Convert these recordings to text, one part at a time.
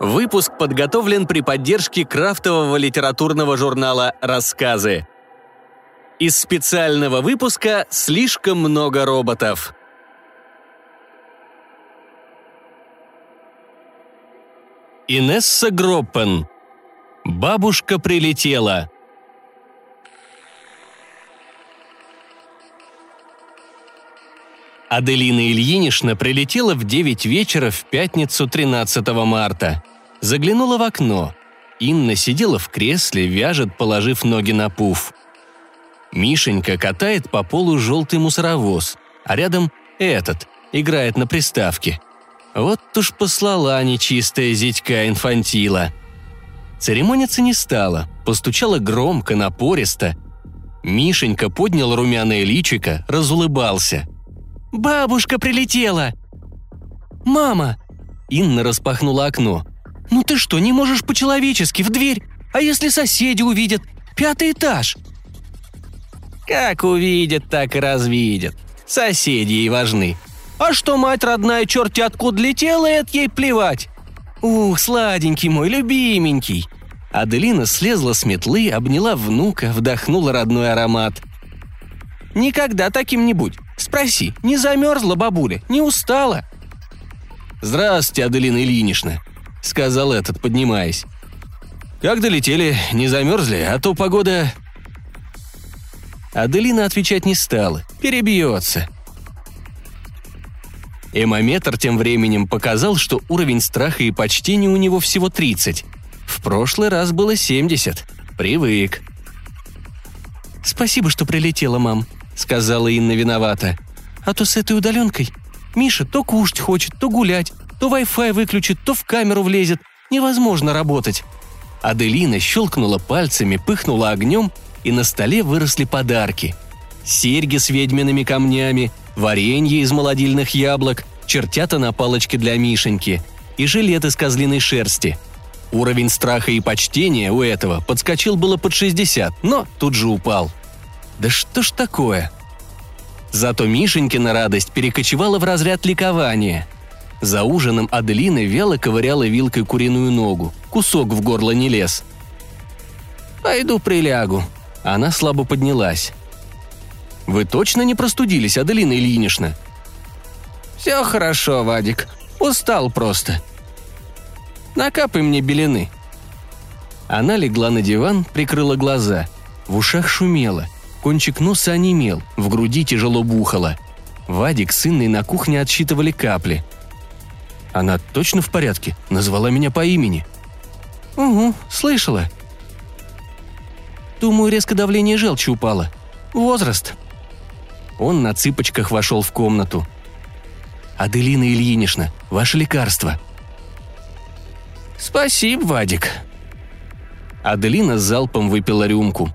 Выпуск подготовлен при поддержке крафтового литературного журнала «Рассказы». Из специального выпуска «Слишком много роботов». Инесса Гроппен. Бабушка прилетела. Аделина Ильинична прилетела в 9 вечера в пятницу 13 марта. Заглянула в окно. Инна сидела в кресле, вяжет, положив ноги на пуф. Мишенька катает по полу желтый мусоровоз, а рядом этот, играет на приставке. Вот уж послала нечистая зятька инфантила. Церемониться не стала, постучала громко, напористо. Мишенька поднял румяное личико, разулыбался – «Бабушка прилетела!» «Мама!» Инна распахнула окно. «Ну ты что, не можешь по-человечески в дверь? А если соседи увидят? Пятый этаж!» «Как увидят, так и развидят. Соседи ей важны. А что мать родная черти откуда летела, это ей плевать. Ух, сладенький мой, любименький!» Аделина слезла с метлы, обняла внука, вдохнула родной аромат. «Никогда таким не будь. Спроси, не замерзла бабуля, не устала?» «Здравствуйте, Аделина Ильинична», — сказал этот, поднимаясь. «Как долетели, не замерзли, а то погода...» Аделина отвечать не стала, перебьется. Эмометр тем временем показал, что уровень страха и почтения у него всего 30. В прошлый раз было 70. Привык. «Спасибо, что прилетела, мам», сказала Инна виновата. «А то с этой удаленкой Миша то кушать хочет, то гулять, то Wi-Fi выключит, то в камеру влезет. Невозможно работать». Аделина щелкнула пальцами, пыхнула огнем, и на столе выросли подарки. Серьги с ведьмиными камнями, варенье из молодильных яблок, чертята на палочке для Мишеньки и жилет из козлиной шерсти. Уровень страха и почтения у этого подскочил было под 60, но тут же упал. Да что ж такое? Зато Мишенькина радость перекочевала в разряд ликования. За ужином Аделина вяло ковыряла вилкой куриную ногу. Кусок в горло не лез. «Пойду прилягу». Она слабо поднялась. «Вы точно не простудились, Аделина Ильинична?» «Все хорошо, Вадик. Устал просто. Накапай мне белины». Она легла на диван, прикрыла глаза. В ушах шумело – Кончик носа онемел, в груди тяжело бухало. Вадик с Инной на кухне отсчитывали капли. «Она точно в порядке? Назвала меня по имени». «Угу, слышала». «Думаю, резко давление желчи упало. Возраст». Он на цыпочках вошел в комнату. «Аделина Ильинична, ваше лекарство». «Спасибо, Вадик». Аделина с залпом выпила рюмку.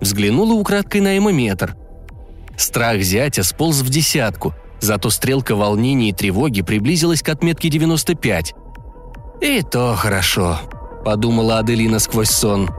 Взглянула украдкой на эмометр. Страх зятя сполз в десятку, зато стрелка волнения и тревоги приблизилась к отметке 95. «И то хорошо», — подумала Аделина сквозь сон.